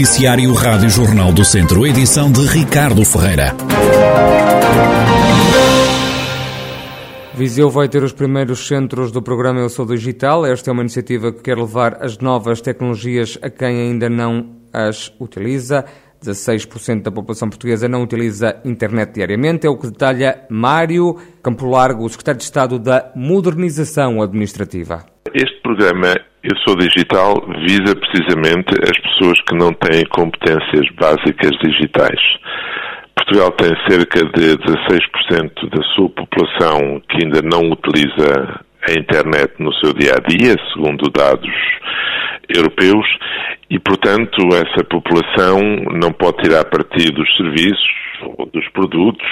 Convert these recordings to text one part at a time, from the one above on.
Noticiário Rádio Jornal do Centro, edição de Ricardo Ferreira. Viseu vai ter os primeiros centros do programa Eu Sou Digital. Esta é uma iniciativa que quer levar as novas tecnologias a quem ainda não as utiliza. 16% da população portuguesa não utiliza internet diariamente, é o que detalha Mário Campo Largo, secretário de Estado da Modernização Administrativa. Este programa Eu Sou Digital visa precisamente as pessoas que não têm competências básicas digitais. Portugal tem cerca de 16% da sua população que ainda não utiliza a internet no seu dia a dia, segundo dados europeus, e, portanto, essa população não pode tirar partido dos serviços, ou dos produtos,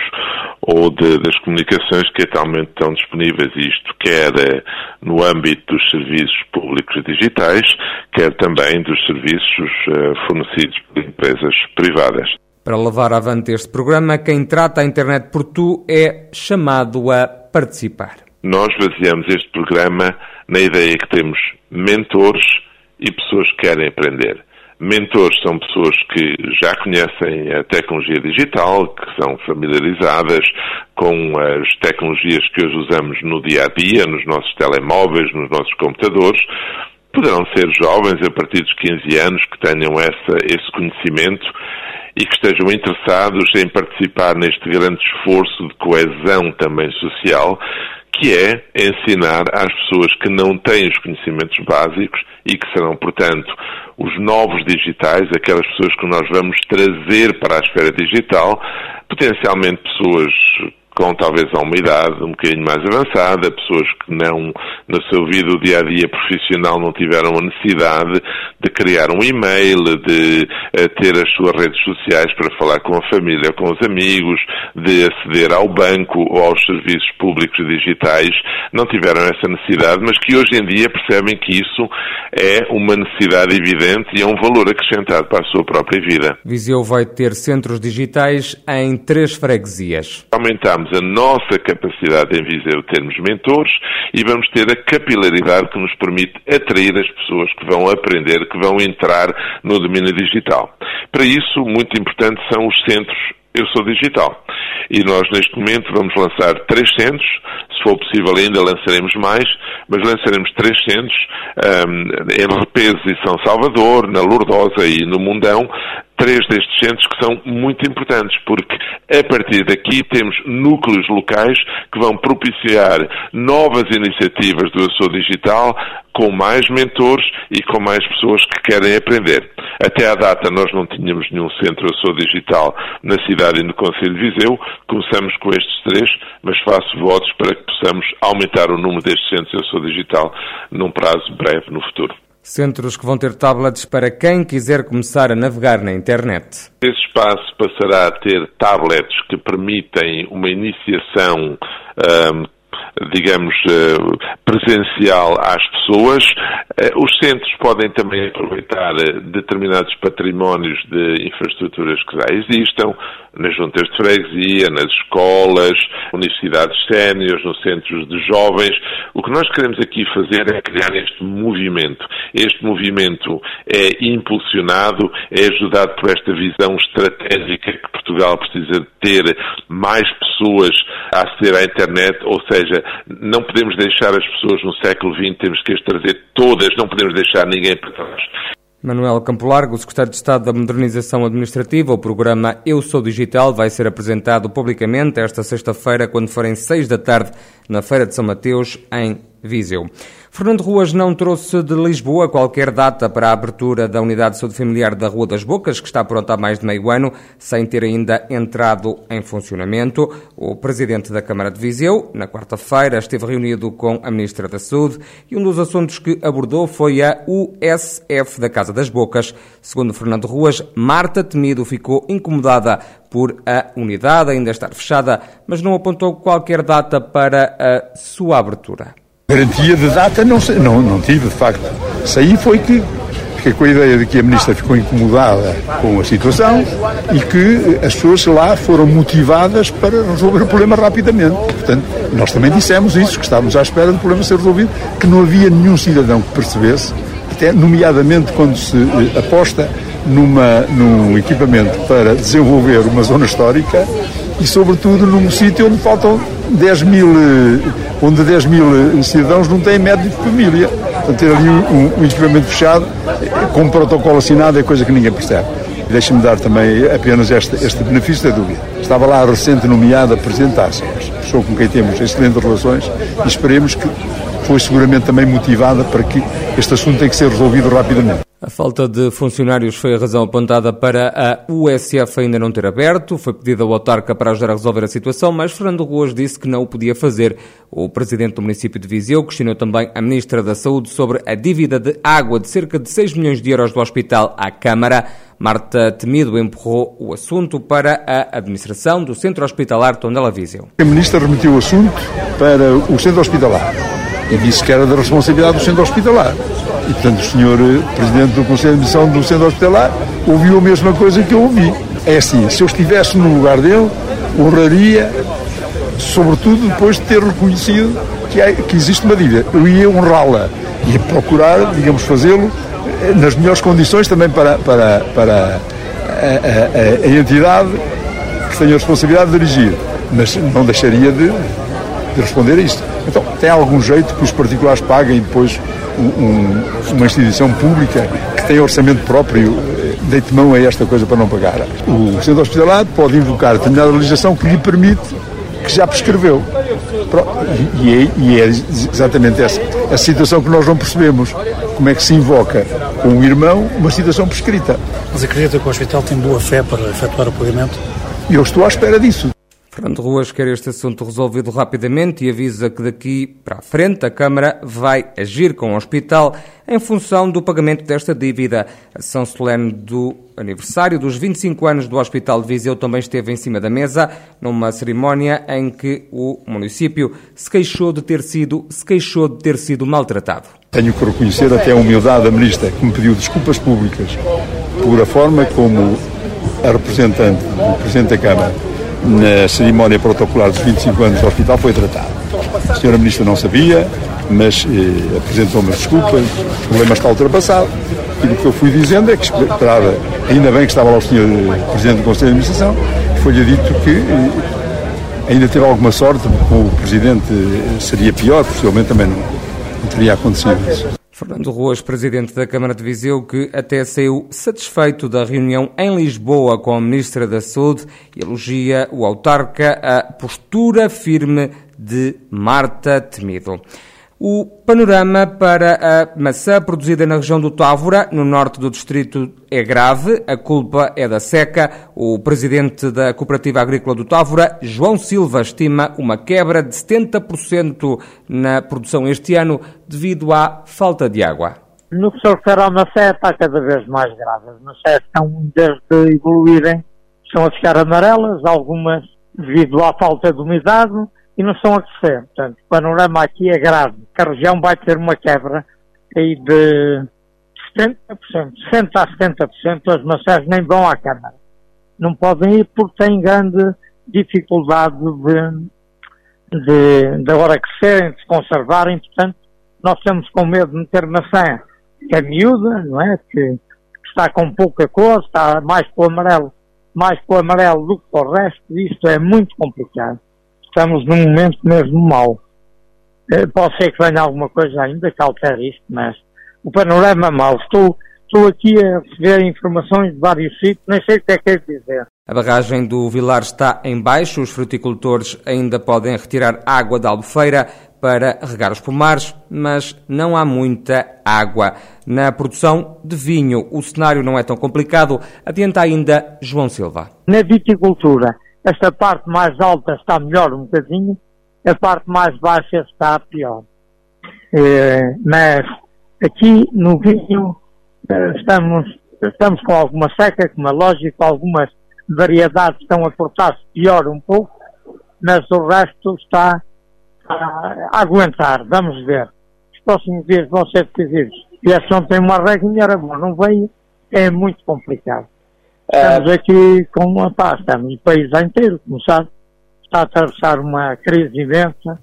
ou de, das comunicações que atualmente estão disponíveis. Isto quer eh, no âmbito dos serviços públicos digitais, quer também dos serviços eh, fornecidos por empresas privadas. Para levar avante este programa, quem trata a internet por tu é chamado a participar. Nós baseamos este programa na ideia que temos mentores e pessoas que querem aprender. Mentores são pessoas que já conhecem a tecnologia digital, que são familiarizadas com as tecnologias que hoje usamos no dia a dia, nos nossos telemóveis, nos nossos computadores. Poderão ser jovens a partir dos 15 anos que tenham essa, esse conhecimento e que estejam interessados em participar neste grande esforço de coesão também social que é ensinar às pessoas que não têm os conhecimentos básicos e que serão, portanto, os novos digitais, aquelas pessoas que nós vamos trazer para a esfera digital, potencialmente pessoas com talvez a uma idade um bocadinho mais avançada, pessoas que não, na sua vida, o dia a dia profissional, não tiveram a necessidade de criar um e-mail, de uh, ter as suas redes sociais para falar com a família, com os amigos, de aceder ao banco ou aos serviços públicos digitais, não tiveram essa necessidade, mas que hoje em dia percebem que isso é uma necessidade evidente e é um valor acrescentado para a sua própria vida. Viseu vai ter centros digitais em três freguesias. Aumentamos a nossa capacidade em Viseu termos mentores e vamos ter a capilaridade que nos permite atrair as pessoas que vão aprender, que vão entrar no domínio digital. Para isso, muito importante são os centros Eu Sou Digital. E nós, neste momento, vamos lançar três centros. Se for possível, ainda lançaremos mais, mas lançaremos três centros um, em Repeso e São Salvador, na Lourdosa e no Mundão, três destes centros que são muito importantes, porque a partir daqui temos núcleos locais que vão propiciar novas iniciativas do Açor Digital com mais mentores e com mais pessoas que querem aprender. Até à data nós não tínhamos nenhum centro Açor Digital na cidade e no Conselho de Viseu. Começamos com estes três, mas faço votos para que possamos aumentar o número destes centros Açor Digital num prazo breve no futuro. Centros que vão ter tablets para quem quiser começar a navegar na internet. Esse espaço passará a ter tablets que permitem uma iniciação um, digamos, eh, presencial às pessoas. Eh, os centros podem também aproveitar eh, determinados patrimónios de infraestruturas que já existam, nas juntas de freguesia, nas escolas, universidades séniores, nos centros de jovens. O que nós queremos aqui fazer é criar este movimento. Este movimento é impulsionado, é ajudado por esta visão estratégica que Portugal precisa ter mais pessoas a aceder à internet, ou seja, não podemos deixar as pessoas no século XX, temos que as trazer todas, não podemos deixar ninguém para trás. Manuel Campo Largo, secretário de Estado da Modernização Administrativa, o programa Eu Sou Digital vai ser apresentado publicamente esta sexta-feira, quando forem seis da tarde, na Feira de São Mateus, em Viseu. Fernando Ruas não trouxe de Lisboa qualquer data para a abertura da unidade de saúde familiar da Rua das Bocas, que está pronta há mais de meio ano, sem ter ainda entrado em funcionamento. O presidente da Câmara de Viseu, na quarta-feira, esteve reunido com a Ministra da Saúde e um dos assuntos que abordou foi a USF da Casa das Bocas. Segundo Fernando Ruas, Marta Temido ficou incomodada por a unidade ainda estar fechada, mas não apontou qualquer data para a sua abertura. Garantia de data não, não, não tive, de facto. Saí foi que fiquei com a ideia de que a ministra ficou incomodada com a situação e que as pessoas lá foram motivadas para resolver o problema rapidamente. Portanto, nós também dissemos isso, que estávamos à espera do problema ser resolvido, que não havia nenhum cidadão que percebesse, até nomeadamente quando se eh, aposta numa, num equipamento para desenvolver uma zona histórica e, sobretudo, num sítio onde faltam 10 mil, onde 10 mil cidadãos não têm médico de família. Portanto, ter ali um, um equipamento fechado, com um protocolo assinado, é coisa que ninguém percebe. Deixe-me dar também apenas este, este benefício da dúvida. Estava lá recente nomeada Presidente Arces, pessoa com quem temos excelentes relações e esperemos que foi seguramente também motivada para que este assunto tenha que ser resolvido rapidamente. A falta de funcionários foi a razão apontada para a USF ainda não ter aberto. Foi pedido ao autarca para ajudar a resolver a situação, mas Fernando Ruas disse que não o podia fazer. O presidente do município de Viseu questionou também a ministra da Saúde sobre a dívida de água de cerca de 6 milhões de euros do hospital à Câmara. Marta Temido empurrou o assunto para a administração do Centro Hospitalar Tondela Viseu. A ministra remeteu o assunto para o Centro Hospitalar e disse que era da responsabilidade do Centro Hospitalar. E, portanto, o senhor eh, Presidente do Conselho de Admissão do Centro Hospitalar ouviu a mesma coisa que eu ouvi. É assim, se eu estivesse no lugar dele, honraria, sobretudo depois de ter reconhecido que, é, que existe uma dívida. Eu ia honrá-la, ia procurar, digamos, fazê-lo eh, nas melhores condições também para, para, para a, a, a, entidade que tem a responsabilidade de dirigir, mas não deixaria de, de responder a isto. Então, tem algum jeito que os particulares paguem depois um, uma instituição pública que tem orçamento próprio eh, deite mão a esta coisa para não pagar. O centro hospitalar pode invocar determinada legislação que lhe permite que já prescreveu. E é, e é exatamente essa, essa situação que nós não percebemos. Como é que se invoca com um irmão uma situação prescrita? Mas acredita que o hospital tem boa fé para efetuar o pagamento? Eu estou à espera disso. Fernando Ruas quer este assunto resolvido rapidamente e avisa que daqui para a frente a Câmara vai agir com o hospital em função do pagamento desta dívida. A sessão solene do aniversário dos 25 anos do Hospital de Viseu também esteve em cima da mesa, numa cerimónia em que o município se queixou de ter sido, se queixou de ter sido maltratado. Tenho que reconhecer até a humildade da ministra, que me pediu desculpas públicas por a forma como a representante do Presidente da Câmara na cerimónia protocolar dos 25 anos do hospital foi tratado. A senhora Ministra não sabia, mas eh, apresentou-me as desculpas, o problema está ultrapassado. E o que eu fui dizendo é que esperava, ainda bem que estava lá o senhor eh, Presidente do Conselho de Administração, foi-lhe dito que eh, ainda teve alguma sorte, porque o Presidente eh, seria pior, possivelmente também não, não teria acontecido isso. Fernando Ruas, presidente da Câmara de Viseu, que até saiu satisfeito da reunião em Lisboa com a Ministra da Saúde elogia o autarca a postura firme de Marta Temido. O panorama para a maçã produzida na região do Távora, no norte do distrito, é grave. A culpa é da seca. O presidente da Cooperativa Agrícola do Távora, João Silva, estima uma quebra de 70% na produção este ano devido à falta de água. No que se refere à maçã, está cada vez mais grave. As maçãs estão, desde evoluírem, estão a ficar amarelas, algumas devido à falta de umidade, e não estão a crescer. Portanto, o panorama aqui é grave. A região vai ter uma quebra aí de 70%, 60% a 70% das maçãs nem vão à Câmara. Não podem ir porque têm grande dificuldade de, de, de agora crescerem, de se conservarem. Portanto, nós estamos com medo de meter maçã que é miúda, não é? Que, que está com pouca cor, está mais para o amarelo, mais para o amarelo do que para o resto. Isto é muito complicado estamos num momento mesmo mau. Eh, pode ser que venha alguma coisa ainda que altere isto, mas o panorama é mau. Estou, estou aqui a receber informações de vários sítios, nem sei o que é que é dizer. A barragem do Vilar está em baixo, os fruticultores ainda podem retirar água da albufeira para regar os pomares, mas não há muita água. Na produção de vinho, o cenário não é tão complicado, adianta ainda João Silva. Na viticultura, esta parte mais alta está melhor um bocadinho, a parte mais baixa está pior. É, mas aqui no vinho eh, estamos, estamos com alguma seca, como é lógico, algumas variedades estão a portar-se pior um pouco, mas o resto está a, aguentar. Vamos ver. Os próximos dias vão ser decisivos. E não tem uma regra, não veio, é muito complicado. Estamos aqui com uma paz, estamos o país inteiro, como sabe, está a atravessar uma crise imensa,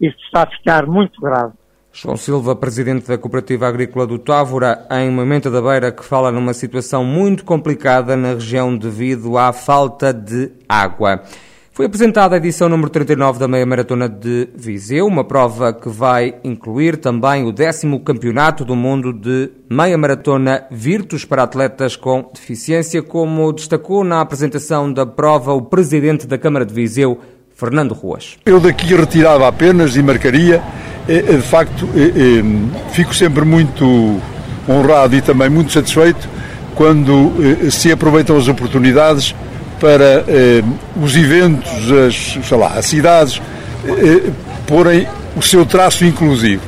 isto está a ficar muito grave. João Silva, presidente da Cooperativa Agrícola do Távora, em Momento da Beira, que fala numa situação muito complicada na região devido à falta de água. Foi apresentada a edição número 39 da Meia Maratona de Viseu, uma prova que vai incluir também o décimo Campeonato do Mundo de Meia Maratona Virtus para atletas com deficiência, como destacou na apresentação da prova o presidente da Câmara de Viseu, Fernando Ruas. Eu daqui retirava apenas e marcaria, eh, eh, de facto, eh, fico sempre muito honrado e também muito satisfeito quando se aproveitam as oportunidades para eh, os eventos, as, lá, as cidades, eh, porem o seu traço inclusivo.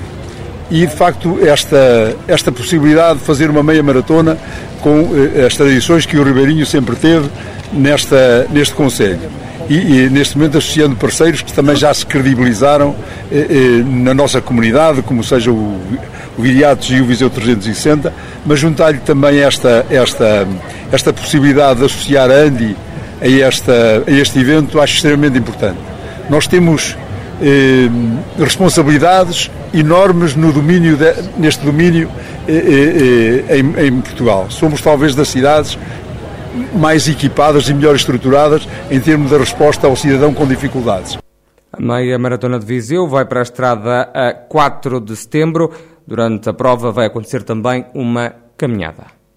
E, de facto, esta, esta possibilidade de fazer uma meia maratona com eh, as tradições que o Ribeirinho sempre teve nesta, neste Conselho. E, e, neste momento associando parceiros que também já se credibilizaram eh, eh, na nossa comunidade, como seja o, o Viriatos e o Viseu 360, mas juntar-lhe também esta, esta, esta possibilidade de associar a Andy a, esta, a este evento acho extremamente importante. Nós temos eh, responsabilidades enormes no domínio de, neste domínio eh, eh, eh, em, em Portugal. Somos talvez das cidades mais equipadas e melhor estruturadas em termos de resposta ao cidadão com dificuldades. A meia maratona de Viseu vai para a estrada a 4 de setembro. Durante a prova vai acontecer também uma caminhada.